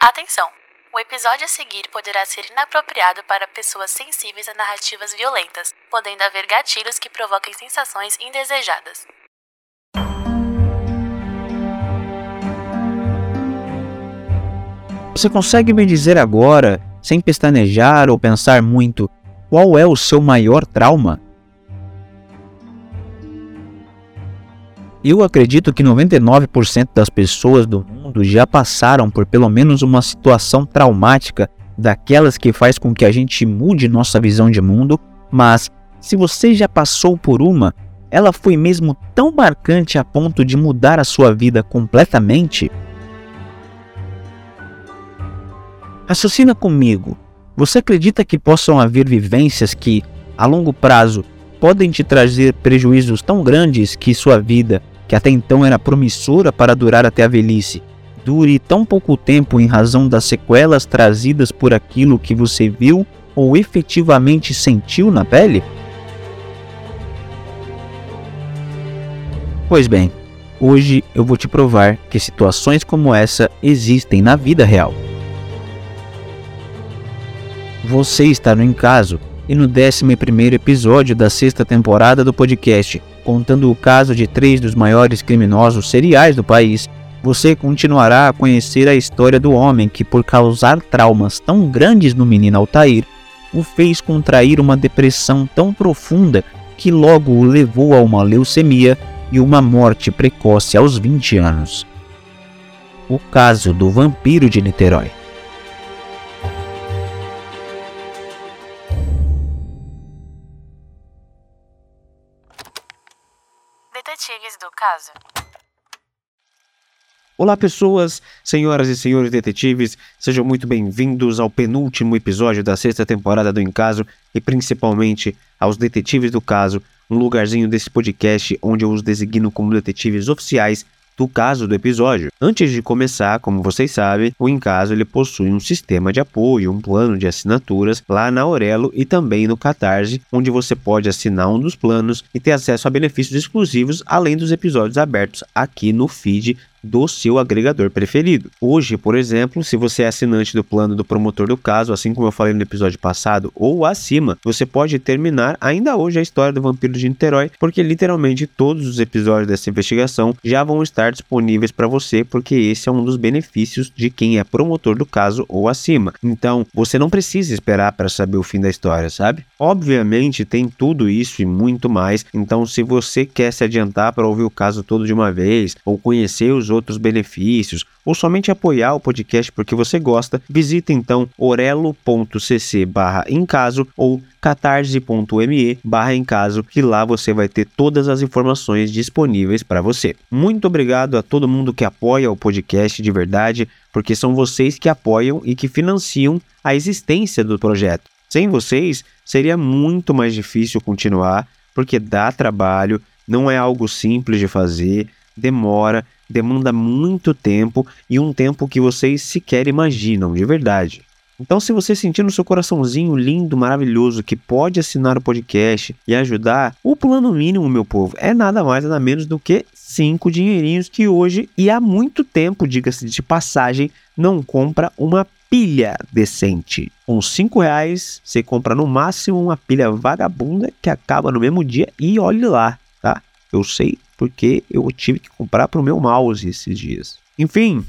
Atenção! O episódio a seguir poderá ser inapropriado para pessoas sensíveis a narrativas violentas, podendo haver gatilhos que provoquem sensações indesejadas. Você consegue me dizer agora, sem pestanejar ou pensar muito, qual é o seu maior trauma? Eu acredito que 99% das pessoas do mundo já passaram por pelo menos uma situação traumática daquelas que faz com que a gente mude nossa visão de mundo, mas se você já passou por uma, ela foi mesmo tão marcante a ponto de mudar a sua vida completamente? Raciocina comigo. Você acredita que possam haver vivências que, a longo prazo, podem te trazer prejuízos tão grandes que sua vida, que até então era promissora para durar até a velhice, dure tão pouco tempo em razão das sequelas trazidas por aquilo que você viu ou efetivamente sentiu na pele? Pois bem, hoje eu vou te provar que situações como essa existem na vida real. Você está no Encaso e no 11 episódio da sexta temporada do podcast, contando o caso de três dos maiores criminosos seriais do país, você continuará a conhecer a história do homem que, por causar traumas tão grandes no menino Altair, o fez contrair uma depressão tão profunda que logo o levou a uma leucemia e uma morte precoce aos 20 anos. O caso do vampiro de Niterói. Detetives do caso. Olá, pessoas, senhoras e senhores detetives, sejam muito bem-vindos ao penúltimo episódio da sexta temporada do Encaso e principalmente aos detetives do caso, um lugarzinho desse podcast onde eu os designo como detetives oficiais do caso do episódio. Antes de começar, como vocês sabem, o Encaso ele possui um sistema de apoio, um plano de assinaturas lá na Aurelo e também no Catarse, onde você pode assinar um dos planos e ter acesso a benefícios exclusivos, além dos episódios abertos aqui no feed do seu agregador preferido. Hoje, por exemplo, se você é assinante do plano do promotor do caso, assim como eu falei no episódio passado, ou acima, você pode terminar ainda hoje a história do vampiro de Niterói, porque literalmente todos os episódios dessa investigação já vão estar disponíveis para você, porque esse é um dos benefícios de quem é promotor do caso ou acima. Então, você não precisa esperar para saber o fim da história, sabe? Obviamente tem tudo isso e muito mais. Então, se você quer se adiantar para ouvir o caso todo de uma vez ou conhecer os outros benefícios ou somente apoiar o podcast porque você gosta, visita então orelo.cc barra em caso ou catarse.me barra em caso que lá você vai ter todas as informações disponíveis para você. Muito obrigado a todo mundo que apoia o podcast de verdade, porque são vocês que apoiam e que financiam a existência do projeto. Sem vocês, seria muito mais difícil continuar, porque dá trabalho, não é algo simples de fazer, demora, demanda muito tempo e um tempo que vocês sequer imaginam, de verdade. Então, se você sentir no seu coraçãozinho lindo, maravilhoso, que pode assinar o podcast e ajudar, o plano mínimo, meu povo, é nada mais nada menos do que cinco dinheirinhos que hoje e há muito tempo, diga-se de passagem, não compra uma pilha decente. Com cinco reais, você compra no máximo uma pilha vagabunda que acaba no mesmo dia e olhe lá, tá? Eu sei porque eu tive que comprar para o meu mouse esses dias. Enfim,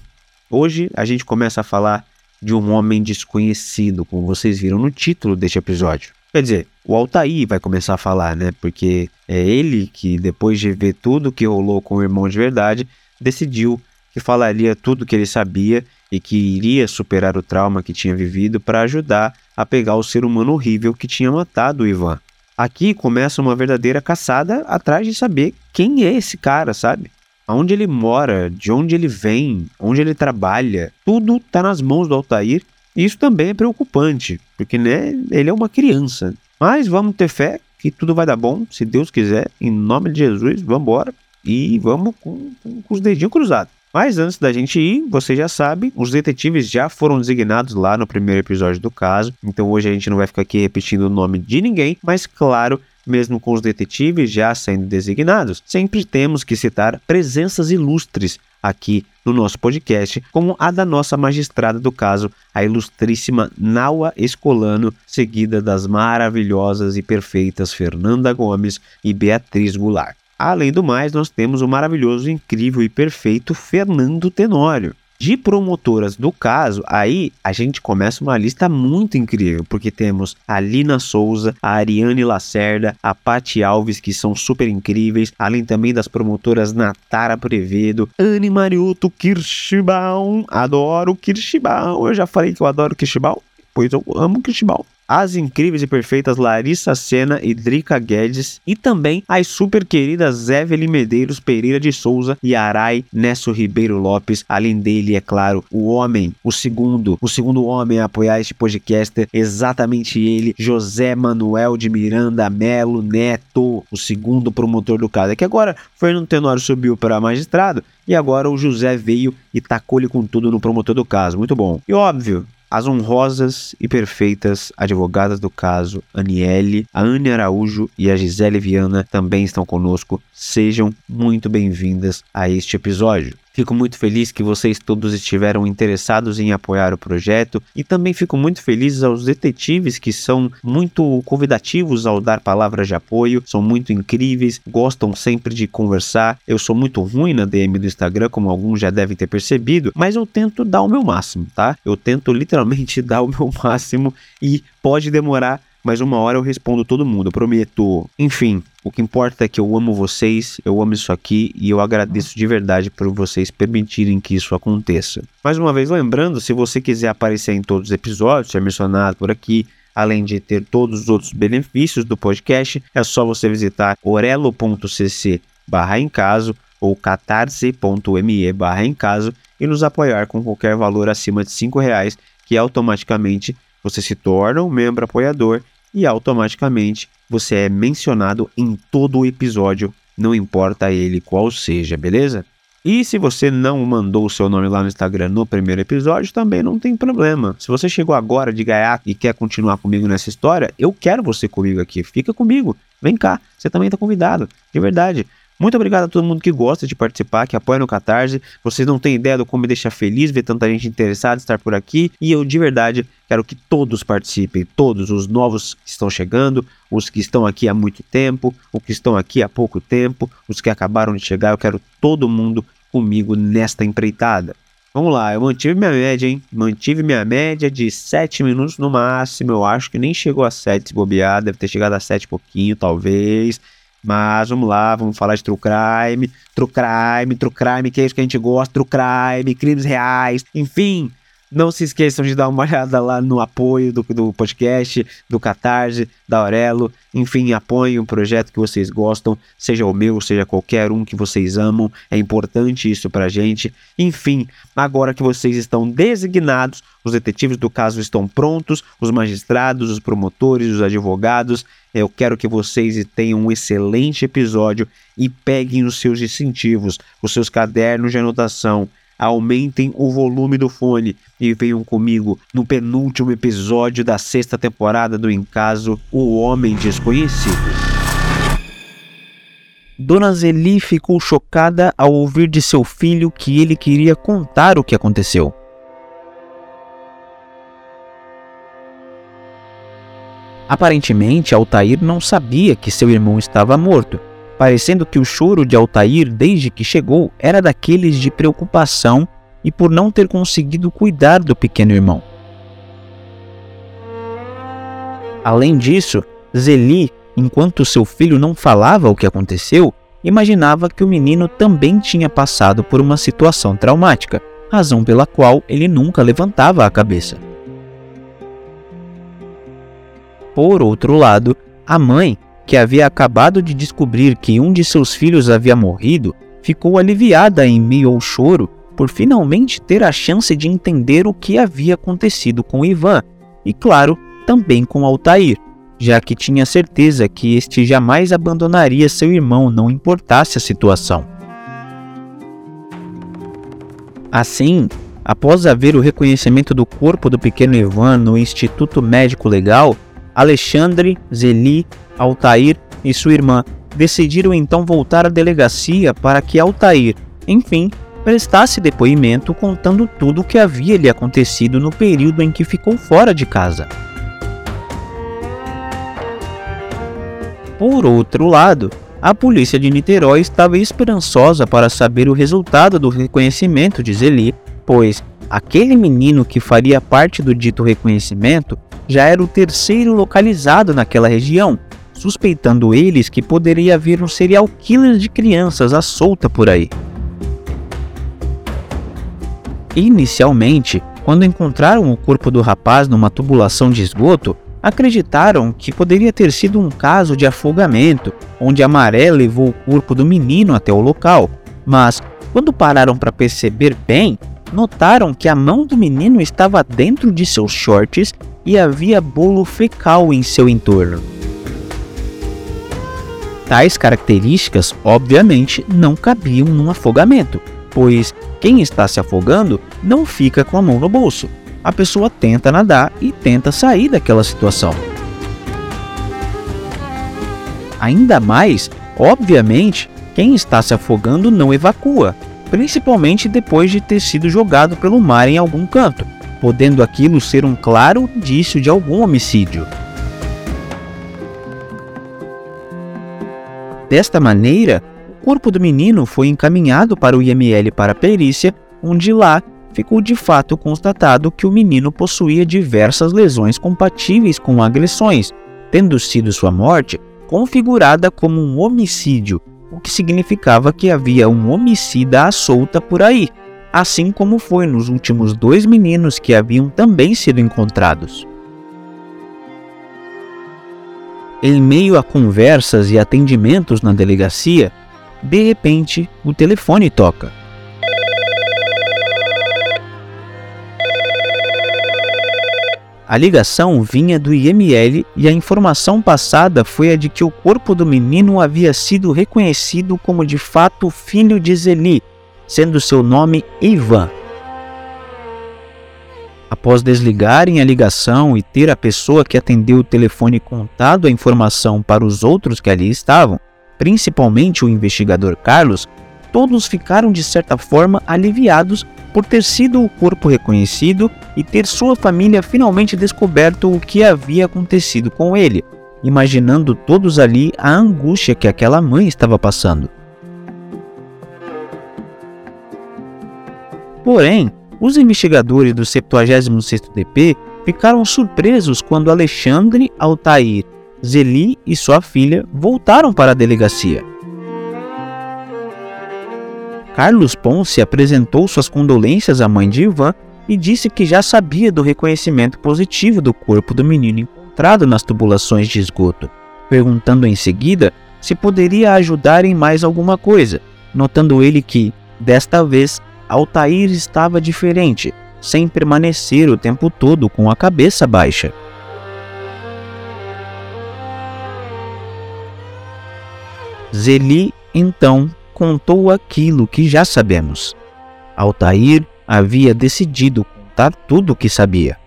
hoje a gente começa a falar de um homem desconhecido, como vocês viram no título deste episódio. Quer dizer, o Altair vai começar a falar, né? Porque é ele que, depois de ver tudo que rolou com o irmão de verdade, decidiu que falaria tudo que ele sabia e que iria superar o trauma que tinha vivido para ajudar a pegar o ser humano horrível que tinha matado o Ivan. Aqui começa uma verdadeira caçada atrás de saber quem é esse cara, sabe? Aonde ele mora, de onde ele vem, onde ele trabalha, tudo está nas mãos do Altair. E isso também é preocupante, porque né, ele é uma criança. Mas vamos ter fé que tudo vai dar bom, se Deus quiser, em nome de Jesus, vamos embora e vamos com, com, com os dedinhos cruzados. Mas antes da gente ir, você já sabe, os detetives já foram designados lá no primeiro episódio do caso, então hoje a gente não vai ficar aqui repetindo o nome de ninguém, mas claro, mesmo com os detetives já sendo designados, sempre temos que citar presenças ilustres aqui no nosso podcast, como a da nossa magistrada do caso, a ilustríssima Naua Escolano, seguida das maravilhosas e perfeitas Fernanda Gomes e Beatriz Goulart. Além do mais, nós temos o maravilhoso, incrível e perfeito Fernando Tenório. De promotoras do caso, aí a gente começa uma lista muito incrível, porque temos a Lina Souza, a Ariane Lacerda, a Pati Alves, que são super incríveis, além também das promotoras Natara Prevedo, Anne Mariuto Kirschbaum, adoro Kirschbaum, eu já falei que eu adoro Kirschbaum, pois eu amo Kirschbaum as incríveis e perfeitas Larissa Sena e Drica Guedes e também as super queridas Evelyn Medeiros Pereira de Souza e Arai Nesso Ribeiro Lopes. Além dele, é claro, o homem, o segundo, o segundo homem a apoiar este podcast, exatamente ele, José Manuel de Miranda Melo Neto, o segundo promotor do caso. É que agora Fernando Tenório subiu para magistrado e agora o José veio e tacou-lhe com tudo no promotor do caso. Muito bom. E óbvio, as honrosas e perfeitas advogadas do caso, Aniele, a Anne Araújo e a Gisele Viana também estão conosco. Sejam muito bem-vindas a este episódio. Fico muito feliz que vocês todos estiveram interessados em apoiar o projeto e também fico muito feliz aos detetives que são muito convidativos ao dar palavras de apoio, são muito incríveis, gostam sempre de conversar. Eu sou muito ruim na DM do Instagram, como alguns já devem ter percebido, mas eu tento dar o meu máximo, tá? Eu tento literalmente dar o meu máximo e pode demorar mas uma hora eu respondo todo mundo, prometo. Enfim, o que importa é que eu amo vocês, eu amo isso aqui e eu agradeço de verdade por vocês permitirem que isso aconteça. Mais uma vez, lembrando, se você quiser aparecer em todos os episódios, ser mencionado por aqui, além de ter todos os outros benefícios do podcast, é só você visitar orelo.cc barra em caso ou catarse.me barra em caso e nos apoiar com qualquer valor acima de R$ reais que automaticamente você se torna um membro apoiador e automaticamente você é mencionado em todo o episódio, não importa ele qual seja, beleza? E se você não mandou o seu nome lá no Instagram no primeiro episódio, também não tem problema. Se você chegou agora de gaiato e quer continuar comigo nessa história, eu quero você comigo aqui. Fica comigo. Vem cá, você também está convidado. De verdade. Muito obrigado a todo mundo que gosta de participar, que apoia no Catarse. Vocês não têm ideia do como me deixa feliz ver tanta gente interessada em estar por aqui. E eu de verdade quero que todos participem, todos os novos que estão chegando, os que estão aqui há muito tempo, os que estão aqui há pouco tempo, os que acabaram de chegar. Eu quero todo mundo comigo nesta empreitada. Vamos lá, eu mantive minha média, hein? Mantive minha média de 7 minutos no máximo. Eu acho que nem chegou a 7 se bobear, deve ter chegado a 7 pouquinho, talvez. Mas vamos lá, vamos falar de true crime, true crime, true crime, que é isso que a gente gosta, true crime, crimes reais, enfim. Não se esqueçam de dar uma olhada lá no apoio do, do podcast, do Catarse, da Aurelo. Enfim, apoiem o projeto que vocês gostam, seja o meu, seja qualquer um que vocês amam. É importante isso pra gente. Enfim, agora que vocês estão designados, os detetives do caso estão prontos, os magistrados, os promotores, os advogados. Eu quero que vocês tenham um excelente episódio e peguem os seus distintivos, os seus cadernos de anotação aumentem o volume do fone e venham comigo no penúltimo episódio da sexta temporada do Encaso O Homem Desconhecido. Dona Zeli ficou chocada ao ouvir de seu filho que ele queria contar o que aconteceu. Aparentemente, Altair não sabia que seu irmão estava morto parecendo que o choro de Altair desde que chegou era daqueles de preocupação e por não ter conseguido cuidar do pequeno irmão. Além disso, Zeli, enquanto seu filho não falava o que aconteceu, imaginava que o menino também tinha passado por uma situação traumática, razão pela qual ele nunca levantava a cabeça. Por outro lado, a mãe que havia acabado de descobrir que um de seus filhos havia morrido, ficou aliviada em meio ao choro por finalmente ter a chance de entender o que havia acontecido com Ivan e, claro, também com Altair, já que tinha certeza que este jamais abandonaria seu irmão, não importasse a situação. Assim, após haver o reconhecimento do corpo do pequeno Ivan no Instituto Médico Legal, Alexandre, Zeli Altair e sua irmã decidiram então voltar à delegacia para que Altair, enfim, prestasse depoimento contando tudo o que havia lhe acontecido no período em que ficou fora de casa. Por outro lado, a polícia de Niterói estava esperançosa para saber o resultado do reconhecimento de Zeli, pois aquele menino que faria parte do dito reconhecimento já era o terceiro localizado naquela região, suspeitando eles que poderia haver um serial killer de crianças à solta por aí. Inicialmente, quando encontraram o corpo do rapaz numa tubulação de esgoto, acreditaram que poderia ter sido um caso de afogamento, onde a maré levou o corpo do menino até o local. Mas, quando pararam para perceber bem, notaram que a mão do menino estava dentro de seus shorts e havia bolo fecal em seu entorno. Tais características, obviamente, não cabiam num afogamento, pois quem está se afogando não fica com a mão no bolso. A pessoa tenta nadar e tenta sair daquela situação. Ainda mais, obviamente, quem está se afogando não evacua, principalmente depois de ter sido jogado pelo mar em algum canto, podendo aquilo ser um claro indício de algum homicídio. Desta maneira, o corpo do menino foi encaminhado para o IML para perícia, onde lá ficou de fato constatado que o menino possuía diversas lesões compatíveis com agressões, tendo sido sua morte configurada como um homicídio, o que significava que havia um homicida à solta por aí, assim como foi nos últimos dois meninos que haviam também sido encontrados. Em meio a conversas e atendimentos na delegacia, de repente o telefone toca. A ligação vinha do IML e a informação passada foi a de que o corpo do menino havia sido reconhecido como de fato filho de Zeli, sendo seu nome Ivan. Após desligarem a ligação e ter a pessoa que atendeu o telefone contado a informação para os outros que ali estavam, principalmente o investigador Carlos, todos ficaram de certa forma aliviados por ter sido o corpo reconhecido e ter sua família finalmente descoberto o que havia acontecido com ele, imaginando todos ali a angústia que aquela mãe estava passando. Porém, os investigadores do 76º DP ficaram surpresos quando Alexandre, Altair, Zeli e sua filha voltaram para a delegacia. Carlos Ponce apresentou suas condolências à mãe de Ivan e disse que já sabia do reconhecimento positivo do corpo do menino encontrado nas tubulações de esgoto, perguntando em seguida se poderia ajudar em mais alguma coisa, notando ele que, desta vez, Altair estava diferente, sem permanecer o tempo todo com a cabeça baixa. Zeli então contou aquilo que já sabemos. Altair havia decidido contar tudo o que sabia.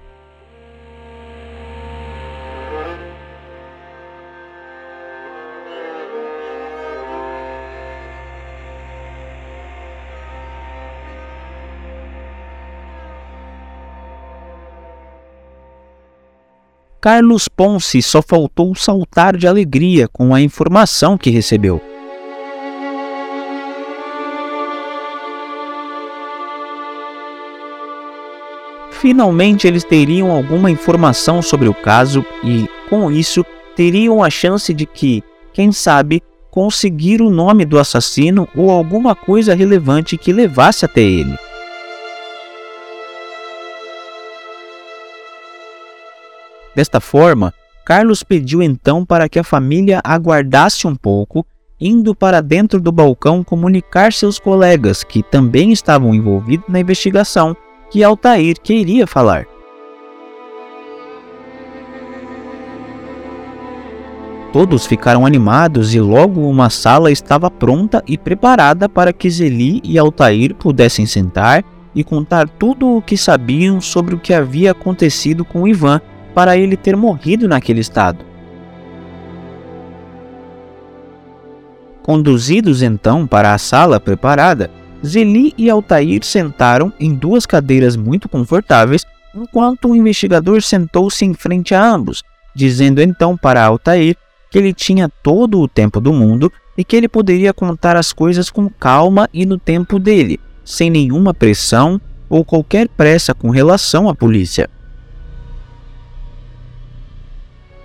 Carlos Ponce só faltou saltar de alegria com a informação que recebeu. finalmente eles teriam alguma informação sobre o caso e, com isso, teriam a chance de que, quem sabe, conseguir o nome do assassino ou alguma coisa relevante que levasse até ele. Desta forma, Carlos pediu então para que a família aguardasse um pouco, indo para dentro do balcão comunicar seus colegas que também estavam envolvidos na investigação que Altair queria falar. Todos ficaram animados e logo uma sala estava pronta e preparada para que Zeli e Altair pudessem sentar e contar tudo o que sabiam sobre o que havia acontecido com Ivan para ele ter morrido naquele estado. Conduzidos então para a sala preparada, Zeli e Altair sentaram em duas cadeiras muito confortáveis, enquanto o investigador sentou-se em frente a ambos, dizendo então para Altair que ele tinha todo o tempo do mundo e que ele poderia contar as coisas com calma e no tempo dele, sem nenhuma pressão ou qualquer pressa com relação à polícia.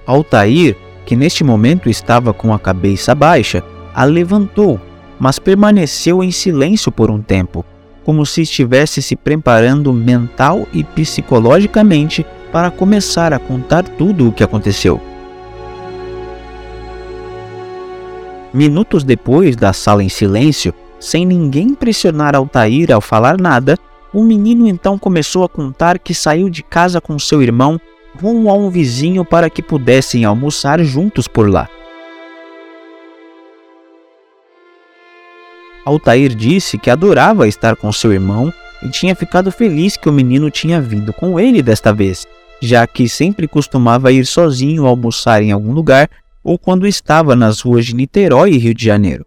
Altair, que neste momento estava com a cabeça baixa, a levantou, mas permaneceu em silêncio por um tempo, como se estivesse se preparando mental e psicologicamente para começar a contar tudo o que aconteceu. Minutos depois da sala em silêncio, sem ninguém pressionar Altair ao falar nada, o menino então começou a contar que saiu de casa com seu irmão rumo a um vizinho para que pudessem almoçar juntos por lá. Altair disse que adorava estar com seu irmão e tinha ficado feliz que o menino tinha vindo com ele desta vez, já que sempre costumava ir sozinho almoçar em algum lugar ou quando estava nas ruas de Niterói e Rio de Janeiro.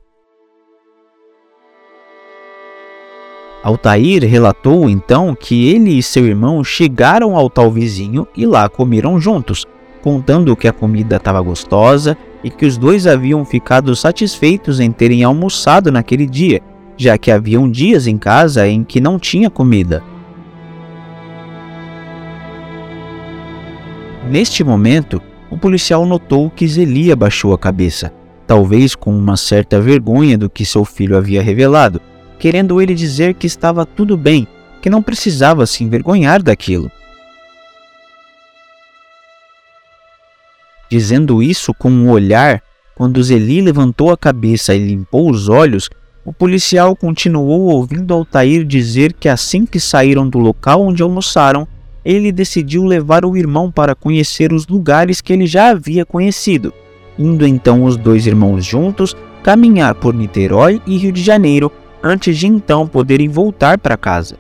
Altair relatou então que ele e seu irmão chegaram ao tal vizinho e lá comeram juntos, contando que a comida estava gostosa e que os dois haviam ficado satisfeitos em terem almoçado naquele dia, já que haviam dias em casa em que não tinha comida. Neste momento, o policial notou que Zelia baixou a cabeça, talvez com uma certa vergonha do que seu filho havia revelado, querendo ele dizer que estava tudo bem, que não precisava se envergonhar daquilo. Dizendo isso com um olhar, quando Zeli levantou a cabeça e limpou os olhos, o policial continuou ouvindo Altair dizer que assim que saíram do local onde almoçaram, ele decidiu levar o irmão para conhecer os lugares que ele já havia conhecido, indo então os dois irmãos juntos caminhar por Niterói e Rio de Janeiro antes de então poderem voltar para casa.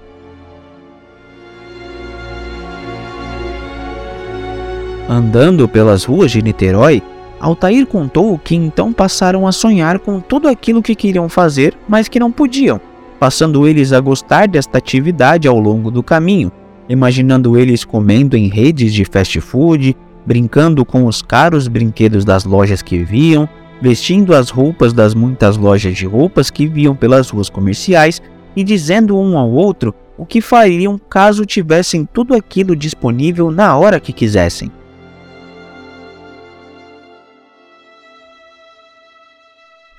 Andando pelas ruas de Niterói, Altair contou que então passaram a sonhar com tudo aquilo que queriam fazer, mas que não podiam, passando eles a gostar desta atividade ao longo do caminho, imaginando eles comendo em redes de fast food, brincando com os caros brinquedos das lojas que viam, vestindo as roupas das muitas lojas de roupas que viam pelas ruas comerciais e dizendo um ao outro o que fariam caso tivessem tudo aquilo disponível na hora que quisessem.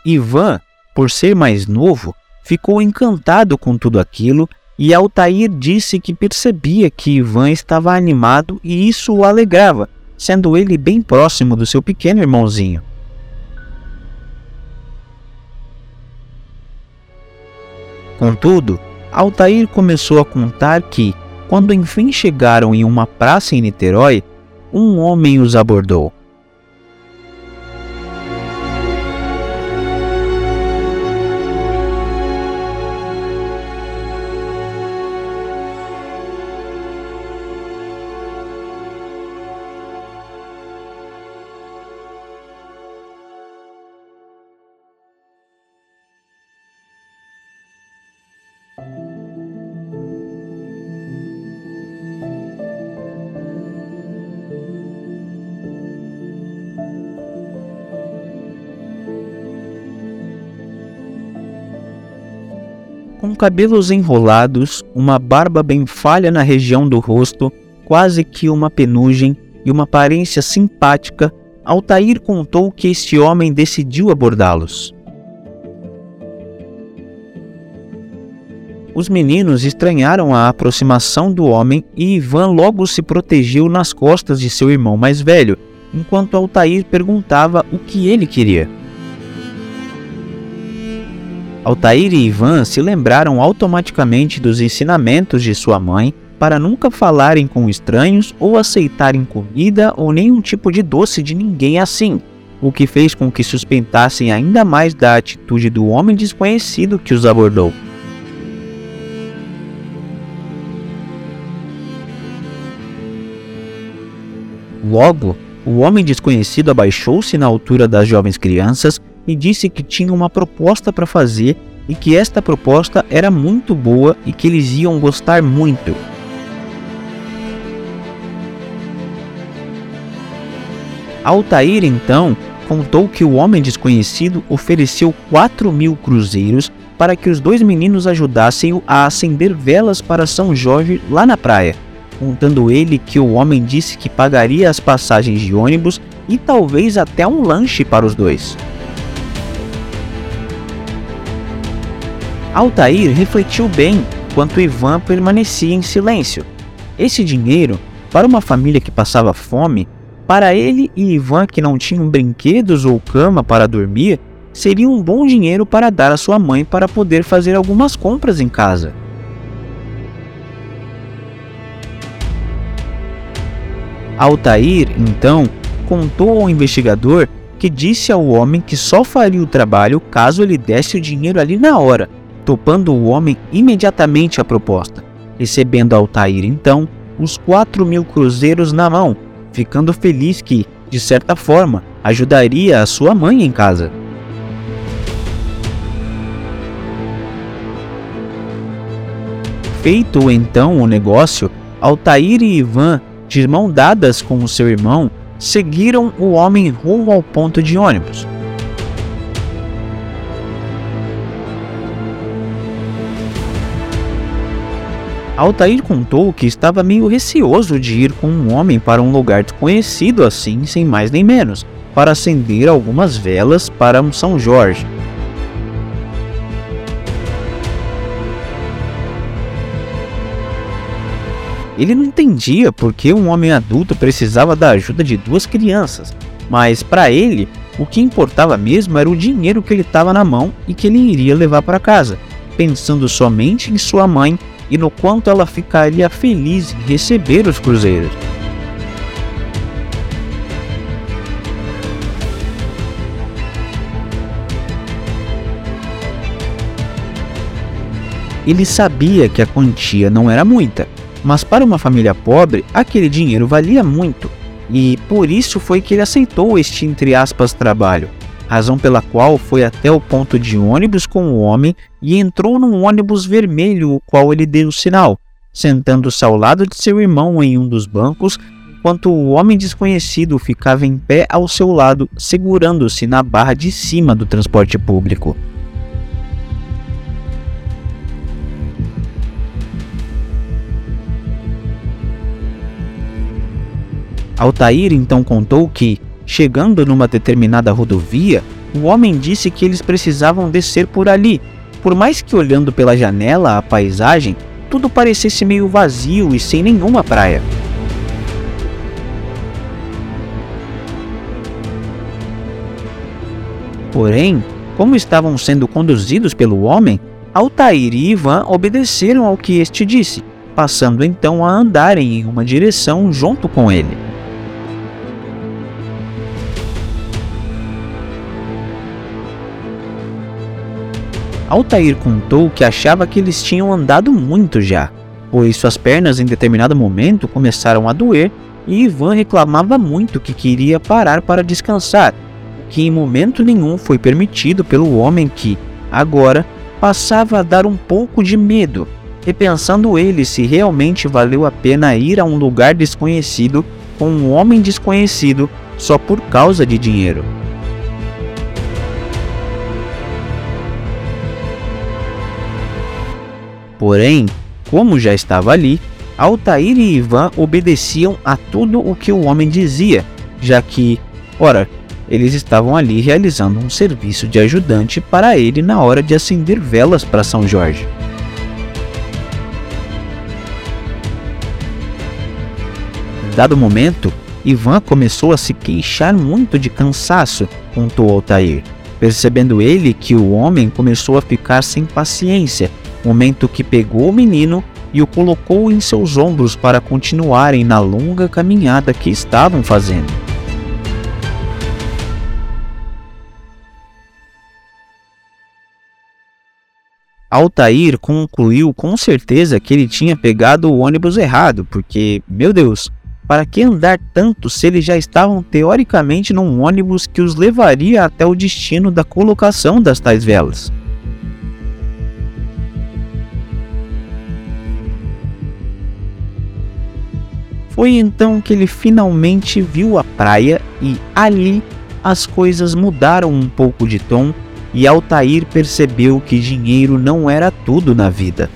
Ivan, por ser mais novo, ficou encantado com tudo aquilo e Altair disse que percebia que Ivan estava animado e isso o alegrava, sendo ele bem próximo do seu pequeno irmãozinho. Contudo, Altair começou a contar que, quando enfim chegaram em uma praça em Niterói, um homem os abordou. Com cabelos enrolados, uma barba bem falha na região do rosto, quase que uma penugem e uma aparência simpática, Altair contou que este homem decidiu abordá-los. Os meninos estranharam a aproximação do homem e Ivan logo se protegeu nas costas de seu irmão mais velho, enquanto Altair perguntava o que ele queria. Altair e Ivan se lembraram automaticamente dos ensinamentos de sua mãe para nunca falarem com estranhos ou aceitarem comida ou nenhum tipo de doce de ninguém assim, o que fez com que suspeitassem ainda mais da atitude do homem desconhecido que os abordou. Logo, o homem desconhecido abaixou-se na altura das jovens crianças e disse que tinha uma proposta para fazer e que esta proposta era muito boa e que eles iam gostar muito. Altair então contou que o homem desconhecido ofereceu 4 mil cruzeiros para que os dois meninos ajudassem-o a acender velas para São Jorge lá na praia, contando ele que o homem disse que pagaria as passagens de ônibus e talvez até um lanche para os dois. Altair refletiu bem enquanto Ivan permanecia em silêncio. Esse dinheiro, para uma família que passava fome, para ele e Ivan que não tinham brinquedos ou cama para dormir, seria um bom dinheiro para dar à sua mãe para poder fazer algumas compras em casa. Altair, então, contou ao investigador que disse ao homem que só faria o trabalho caso ele desse o dinheiro ali na hora topando o homem imediatamente a proposta, recebendo Altair então os quatro mil cruzeiros na mão, ficando feliz que, de certa forma, ajudaria a sua mãe em casa. Feito então o negócio, Altair e Ivan, de mão dadas com o seu irmão, seguiram o homem rumo ao ponto de ônibus. Altair contou que estava meio receoso de ir com um homem para um lugar desconhecido assim, sem mais nem menos, para acender algumas velas para um São Jorge. Ele não entendia por que um homem adulto precisava da ajuda de duas crianças, mas para ele, o que importava mesmo era o dinheiro que ele estava na mão e que ele iria levar para casa, pensando somente em sua mãe e no quanto ela ficaria feliz em receber os cruzeiros. Ele sabia que a quantia não era muita, mas para uma família pobre aquele dinheiro valia muito, e por isso foi que ele aceitou este entre aspas trabalho razão pela qual foi até o ponto de ônibus com o homem e entrou num ônibus vermelho, o qual ele deu o sinal, sentando-se ao lado de seu irmão em um dos bancos, enquanto o homem desconhecido ficava em pé ao seu lado, segurando-se na barra de cima do transporte público. Altair então contou que, Chegando numa determinada rodovia, o homem disse que eles precisavam descer por ali, por mais que olhando pela janela a paisagem, tudo parecesse meio vazio e sem nenhuma praia. Porém, como estavam sendo conduzidos pelo homem, Altair e Ivan obedeceram ao que este disse, passando então a andarem em uma direção junto com ele. Altair contou que achava que eles tinham andado muito já, pois suas pernas em determinado momento começaram a doer e Ivan reclamava muito que queria parar para descansar, que em momento nenhum foi permitido pelo homem que, agora, passava a dar um pouco de medo, repensando ele se realmente valeu a pena ir a um lugar desconhecido com um homem desconhecido só por causa de dinheiro. Porém, como já estava ali, Altair e Ivan obedeciam a tudo o que o homem dizia, já que, ora, eles estavam ali realizando um serviço de ajudante para ele na hora de acender velas para São Jorge. Dado momento, Ivan começou a se queixar muito de cansaço, contou Altair, percebendo ele que o homem começou a ficar sem paciência momento que pegou o menino e o colocou em seus ombros para continuarem na longa caminhada que estavam fazendo. Altair concluiu com certeza que ele tinha pegado o ônibus errado, porque, meu Deus, Para que andar tanto se eles já estavam teoricamente num ônibus que os levaria até o destino da colocação das tais velas? Foi então que ele finalmente viu a praia e ali as coisas mudaram um pouco de tom e Altair percebeu que dinheiro não era tudo na vida.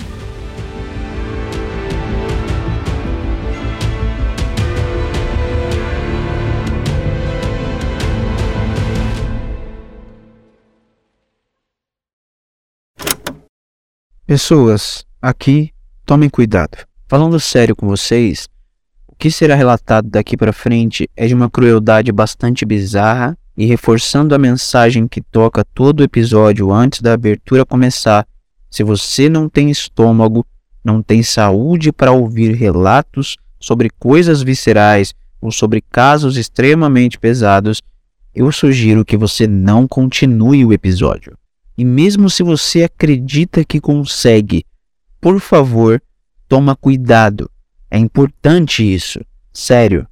Pessoas, aqui tomem cuidado. Falando sério com vocês, o que será relatado daqui para frente é de uma crueldade bastante bizarra e reforçando a mensagem que toca todo o episódio antes da abertura começar. Se você não tem estômago, não tem saúde para ouvir relatos sobre coisas viscerais ou sobre casos extremamente pesados, eu sugiro que você não continue o episódio. E mesmo se você acredita que consegue, por favor, toma cuidado é importante isso, sério.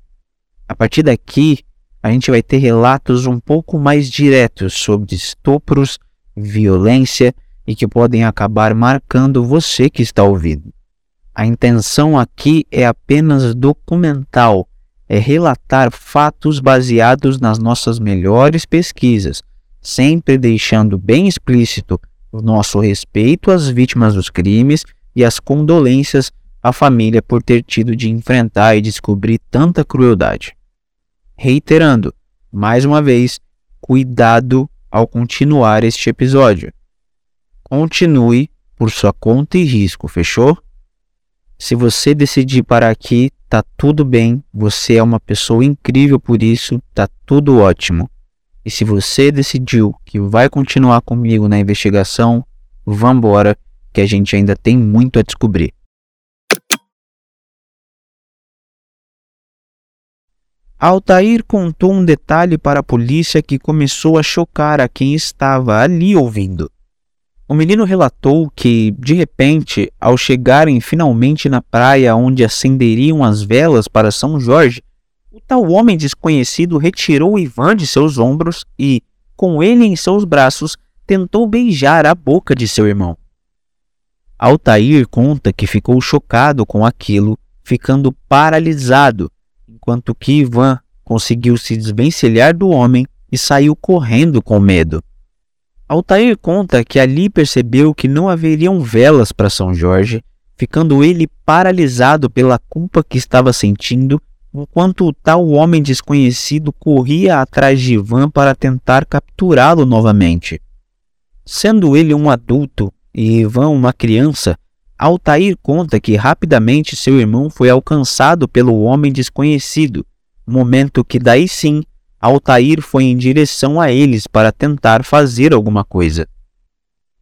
A partir daqui, a gente vai ter relatos um pouco mais diretos sobre estupros, violência e que podem acabar marcando você que está ouvindo. A intenção aqui é apenas documental, é relatar fatos baseados nas nossas melhores pesquisas, sempre deixando bem explícito o nosso respeito às vítimas dos crimes e as condolências a família por ter tido de enfrentar e descobrir tanta crueldade. Reiterando, mais uma vez, cuidado ao continuar este episódio. Continue por sua conta e risco, fechou? Se você decidir parar aqui, tá tudo bem, você é uma pessoa incrível por isso, tá tudo ótimo. E se você decidiu que vai continuar comigo na investigação, vambora, que a gente ainda tem muito a descobrir. Altair contou um detalhe para a polícia que começou a chocar a quem estava ali ouvindo. O menino relatou que, de repente, ao chegarem finalmente na praia onde acenderiam as velas para São Jorge, o tal homem desconhecido retirou Ivan de seus ombros e, com ele em seus braços, tentou beijar a boca de seu irmão. Altair conta que ficou chocado com aquilo, ficando paralisado enquanto que Ivan conseguiu se desvencilhar do homem e saiu correndo com medo. Altair conta que ali percebeu que não haveriam velas para São Jorge, ficando ele paralisado pela culpa que estava sentindo, enquanto o tal homem desconhecido corria atrás de Ivan para tentar capturá-lo novamente. Sendo ele um adulto e Ivan uma criança, Altair conta que rapidamente seu irmão foi alcançado pelo homem desconhecido, momento que daí sim Altair foi em direção a eles para tentar fazer alguma coisa.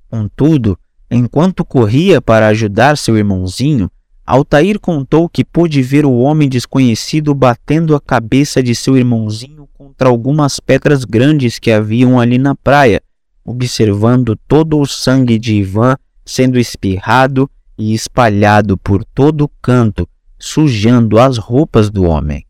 Contudo, enquanto corria para ajudar seu irmãozinho, Altair contou que pôde ver o homem desconhecido batendo a cabeça de seu irmãozinho contra algumas pedras grandes que haviam ali na praia, observando todo o sangue de Ivan sendo espirrado e espalhado por todo canto, sujando as roupas do homem.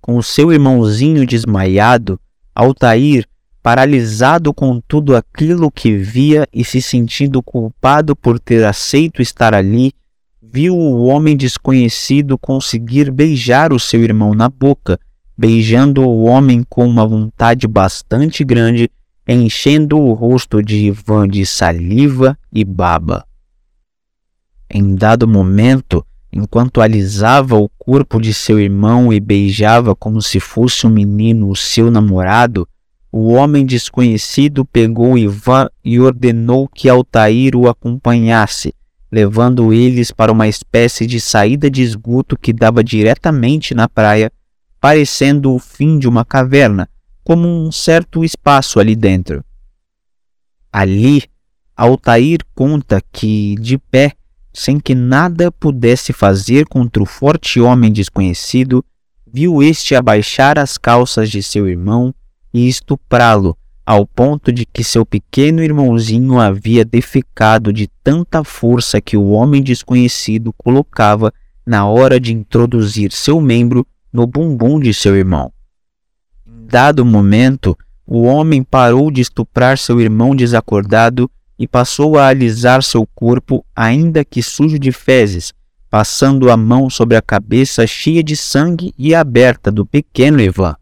Com seu irmãozinho desmaiado, Altair, paralisado com tudo aquilo que via e se sentindo culpado por ter aceito estar ali, viu o homem desconhecido conseguir beijar o seu irmão na boca, beijando o homem com uma vontade bastante grande, enchendo o rosto de Ivan de saliva e baba. Em dado momento, enquanto alisava o corpo de seu irmão e beijava como se fosse um menino o seu namorado, o homem desconhecido pegou Ivan e ordenou que Altair o acompanhasse, levando eles para uma espécie de saída de esgoto que dava diretamente na praia, parecendo o fim de uma caverna, como um certo espaço ali dentro. Ali, Altair conta que, de pé, sem que nada pudesse fazer contra o forte homem desconhecido, viu este abaixar as calças de seu irmão e estuprá-lo, ao ponto de que seu pequeno irmãozinho havia defecado de tanta força que o homem desconhecido colocava na hora de introduzir seu membro no bumbum de seu irmão. Em dado momento, o homem parou de estuprar seu irmão desacordado e passou a alisar seu corpo, ainda que sujo de fezes, passando a mão sobre a cabeça cheia de sangue e aberta do pequeno Ivan.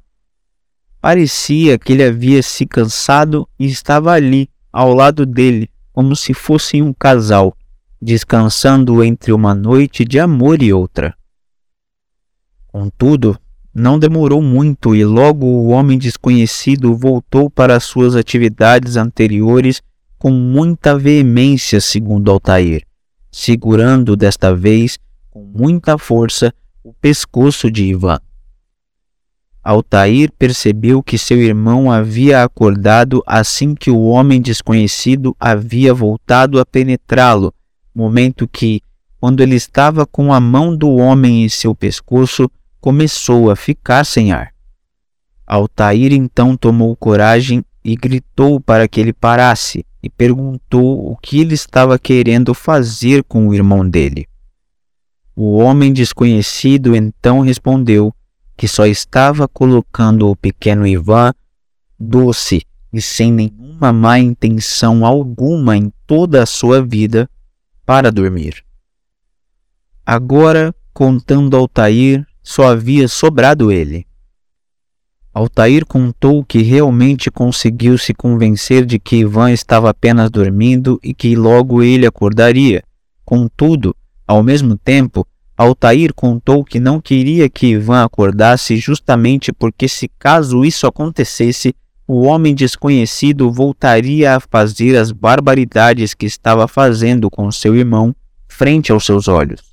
Parecia que ele havia se cansado e estava ali, ao lado dele, como se fossem um casal, descansando entre uma noite de amor e outra. Contudo, não demorou muito e logo o homem desconhecido voltou para suas atividades anteriores com muita veemência, segundo Altair, segurando desta vez com muita força o pescoço de Ivan. Altair percebeu que seu irmão havia acordado assim que o homem desconhecido havia voltado a penetrá-lo, momento que, quando ele estava com a mão do homem em seu pescoço, começou a ficar sem ar. Altair então tomou coragem e gritou para que ele parasse e perguntou o que ele estava querendo fazer com o irmão dele. O homem desconhecido então respondeu que só estava colocando o pequeno Ivan doce e sem nenhuma má intenção alguma em toda a sua vida para dormir. Agora, contando Altair, só havia sobrado ele. Altair contou que realmente conseguiu se convencer de que Ivan estava apenas dormindo e que logo ele acordaria. Contudo, ao mesmo tempo, Altair contou que não queria que Ivan acordasse justamente porque, se caso isso acontecesse, o homem desconhecido voltaria a fazer as barbaridades que estava fazendo com seu irmão frente aos seus olhos.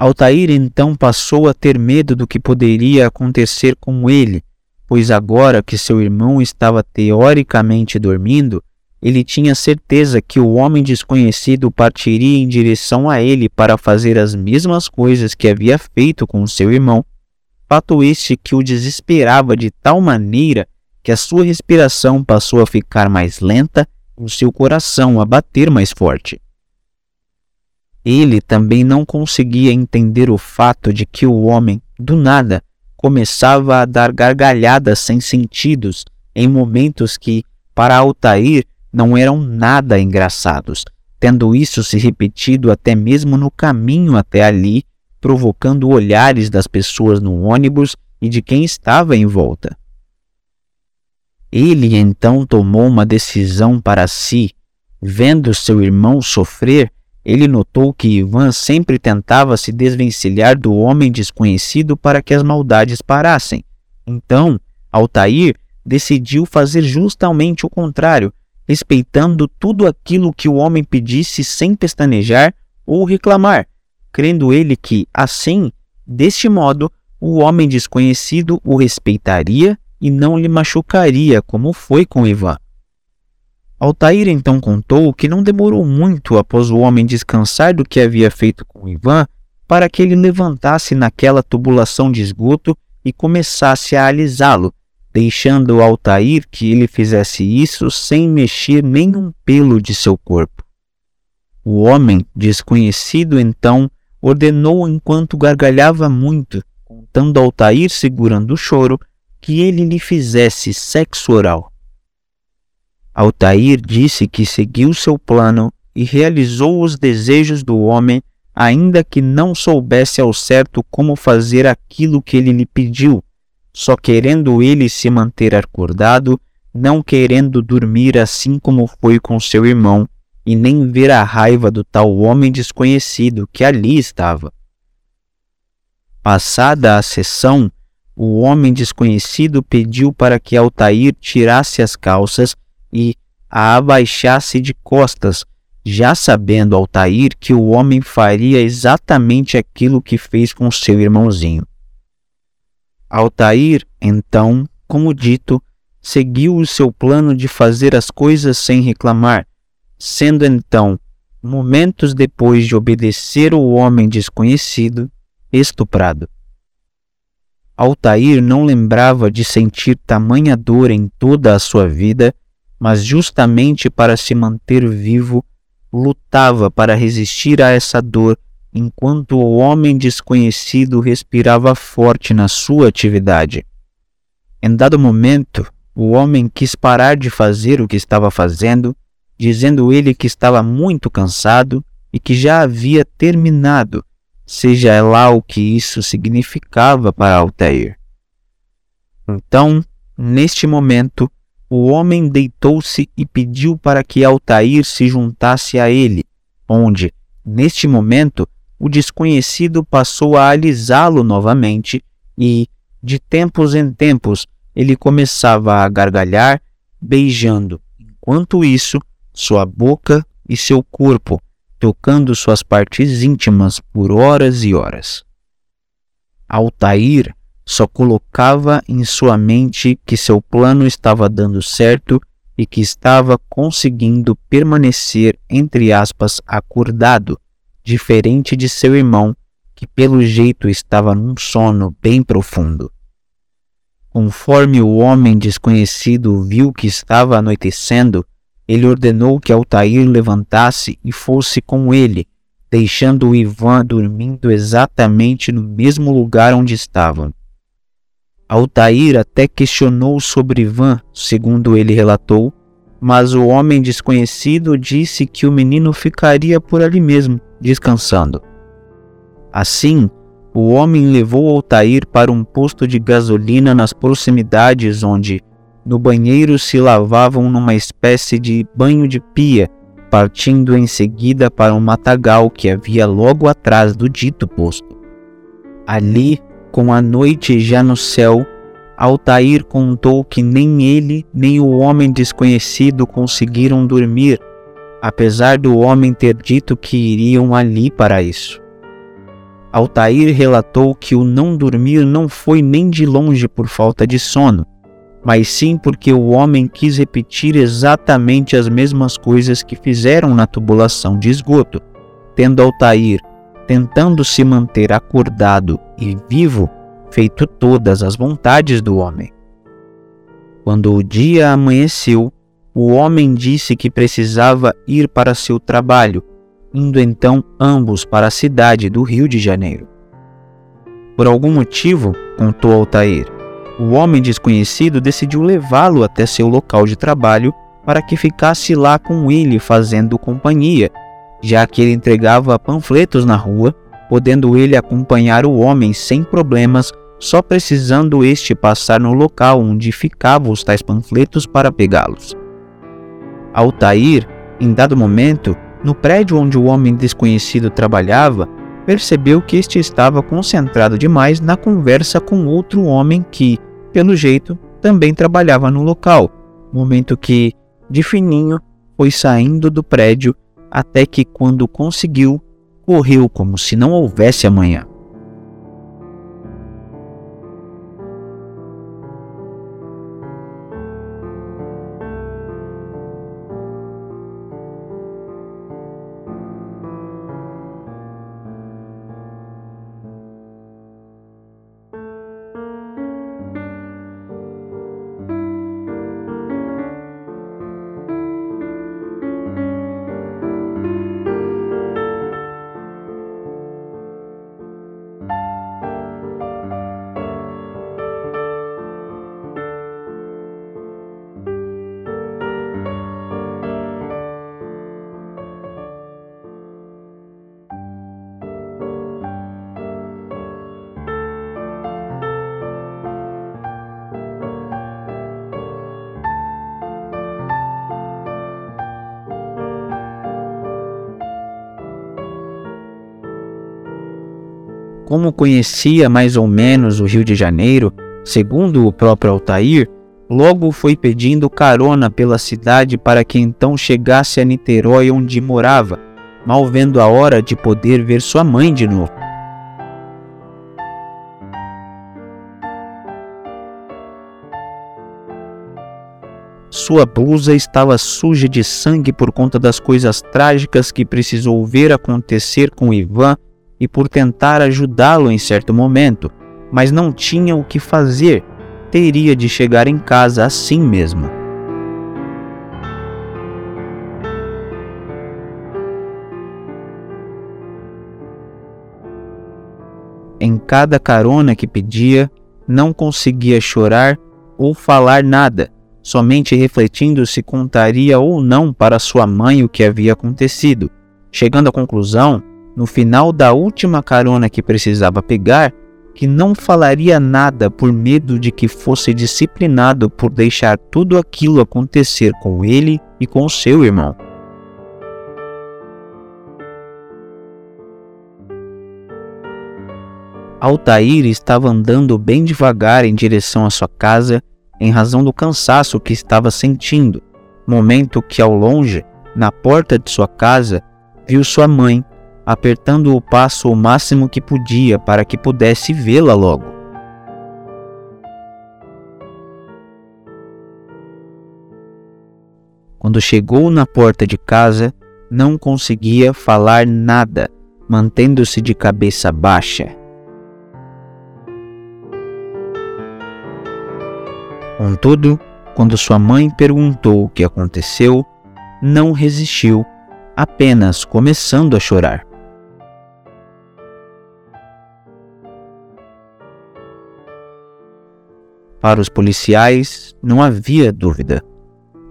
Altair então passou a ter medo do que poderia acontecer com ele, pois agora que seu irmão estava teoricamente dormindo, ele tinha certeza que o homem desconhecido partiria em direção a ele para fazer as mesmas coisas que havia feito com seu irmão. Fato este que o desesperava de tal maneira que a sua respiração passou a ficar mais lenta e o seu coração a bater mais forte. Ele também não conseguia entender o fato de que o homem, do nada, começava a dar gargalhadas sem sentidos em momentos que, para Altair, não eram nada engraçados, tendo isso se repetido até mesmo no caminho até ali, provocando olhares das pessoas no ônibus e de quem estava em volta. Ele então tomou uma decisão para si. Vendo seu irmão sofrer, ele notou que Ivan sempre tentava se desvencilhar do homem desconhecido para que as maldades parassem. Então, Altair decidiu fazer justamente o contrário respeitando tudo aquilo que o homem pedisse sem pestanejar ou reclamar, crendo ele que, assim, deste modo, o homem desconhecido o respeitaria e não lhe machucaria, como foi com Ivan. Altair então contou que não demorou muito após o homem descansar do que havia feito com Ivan para que ele levantasse naquela tubulação de esgoto e começasse a alisá-lo, deixando Altair que ele fizesse isso sem mexer nenhum pelo de seu corpo. O homem, desconhecido então, ordenou enquanto gargalhava muito, contando Altair segurando o choro, que ele lhe fizesse sexo oral. Altair disse que seguiu seu plano e realizou os desejos do homem, ainda que não soubesse ao certo como fazer aquilo que ele lhe pediu, só querendo ele se manter acordado, não querendo dormir assim como foi com seu irmão, e nem ver a raiva do tal homem desconhecido que ali estava. Passada a sessão, o homem desconhecido pediu para que Altair tirasse as calças e a abaixasse de costas, já sabendo Altair que o homem faria exatamente aquilo que fez com seu irmãozinho. Altair, então, como dito, seguiu o seu plano de fazer as coisas sem reclamar, sendo então, momentos depois de obedecer o homem desconhecido, estuprado. Altair não lembrava de sentir tamanha dor em toda a sua vida, mas justamente para se manter vivo, lutava para resistir a essa dor enquanto o homem desconhecido respirava forte na sua atividade. Em dado momento, o homem quis parar de fazer o que estava fazendo, dizendo ele que estava muito cansado e que já havia terminado, seja lá o que isso significava para Altair. Então, neste momento, o homem deitou-se e pediu para que Altair se juntasse a ele, onde, neste momento, o desconhecido passou a alisá-lo novamente e, de tempos em tempos, ele começava a gargalhar, beijando, enquanto isso, sua boca e seu corpo, tocando suas partes íntimas por horas e horas. Altair só colocava em sua mente que seu plano estava dando certo e que estava conseguindo permanecer, entre aspas, acordado, diferente de seu irmão, que pelo jeito estava num sono bem profundo. Conforme o homem desconhecido viu que estava anoitecendo, ele ordenou que Altair levantasse e fosse com ele, deixando o Ivan dormindo exatamente no mesmo lugar onde estavam. Altair até questionou sobre Ivan, segundo ele relatou, mas o homem desconhecido disse que o menino ficaria por ali mesmo, descansando. Assim, o homem levou Altair para um posto de gasolina nas proximidades onde, no banheiro, se lavavam numa espécie de banho de pia, partindo em seguida para um matagal que havia logo atrás do dito posto. Ali, com a noite já no céu, Altair contou que nem ele nem o homem desconhecido conseguiram dormir, apesar do homem ter dito que iriam ali para isso. Altair relatou que o não dormir não foi nem de longe por falta de sono, mas sim porque o homem quis repetir exatamente as mesmas coisas que fizeram na tubulação de esgoto, tendo Altair, tentando se manter acordado e vivo, feito todas as vontades do homem. Quando o dia amanheceu, o homem disse que precisava ir para seu trabalho indo então ambos para a cidade do Rio de Janeiro. Por algum motivo, contou Altair, o homem desconhecido decidiu levá-lo até seu local de trabalho para que ficasse lá com ele fazendo companhia, já que ele entregava panfletos na rua, podendo ele acompanhar o homem sem problemas, só precisando este passar no local onde ficavam os tais panfletos para pegá-los. Altair, em dado momento, no prédio onde o homem desconhecido trabalhava, percebeu que este estava concentrado demais na conversa com outro homem que, pelo jeito, também trabalhava no local, momento que, de fininho, foi saindo do prédio até que, quando conseguiu, correu como se não houvesse amanhã. Conhecia mais ou menos o Rio de Janeiro, segundo o próprio Altair, logo foi pedindo carona pela cidade para que então chegasse a Niterói onde morava, mal vendo a hora de poder ver sua mãe de novo. Sua blusa estava suja de sangue por conta das coisas trágicas que precisou ver acontecer com Ivan e por tentar ajudá-lo em certo momento, mas não tinha o que fazer, teria de chegar em casa assim mesmo. em cada carona que pedia, não conseguia chorar ou falar nada, somente refletindo se contaria ou não para sua mãe o que havia acontecido, chegando à conclusão, no final da última carona que precisava pegar, que não falaria nada por medo de que fosse disciplinado por deixar tudo aquilo acontecer com ele e com seu irmão. Altair estava andando bem devagar em direção à sua casa, em razão do cansaço que estava sentindo, momento que ao longe, na porta de sua casa, viu sua mãe apertando o passo o máximo que podia para que pudesse vê-la logo. Quando chegou na porta de casa, não conseguia falar nada, mantendo-se de cabeça baixa. Contudo, quando sua mãe perguntou o que aconteceu, não resistiu, apenas começando a chorar. Para os policiais, não havia dúvida.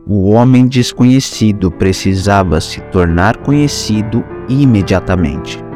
O homem desconhecido precisava se tornar conhecido imediatamente.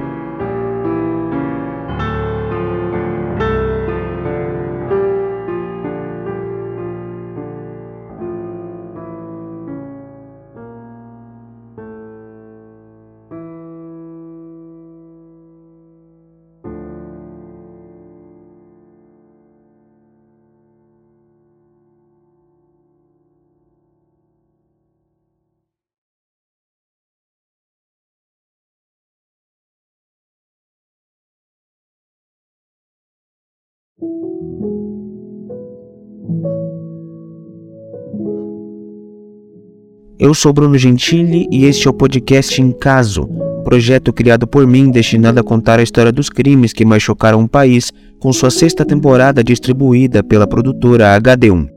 Eu sou Bruno Gentili e este é o podcast Em Caso, projeto criado por mim destinado a contar a história dos crimes que mais chocaram o país, com sua sexta temporada distribuída pela produtora HD1.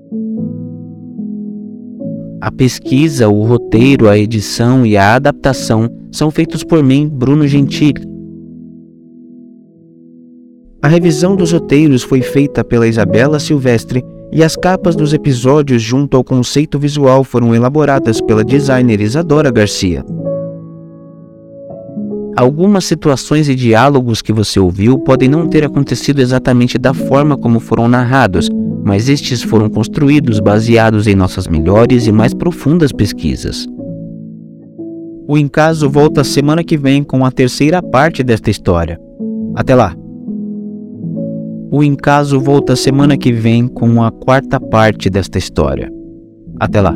A pesquisa, o roteiro, a edição e a adaptação são feitos por mim, Bruno Gentili. A revisão dos roteiros foi feita pela Isabela Silvestre e as capas dos episódios junto ao conceito visual foram elaboradas pela designer Isadora Garcia. Algumas situações e diálogos que você ouviu podem não ter acontecido exatamente da forma como foram narrados, mas estes foram construídos baseados em nossas melhores e mais profundas pesquisas. O Encaso volta semana que vem com a terceira parte desta história. Até lá! O Encaso volta semana que vem com a quarta parte desta história. Até lá.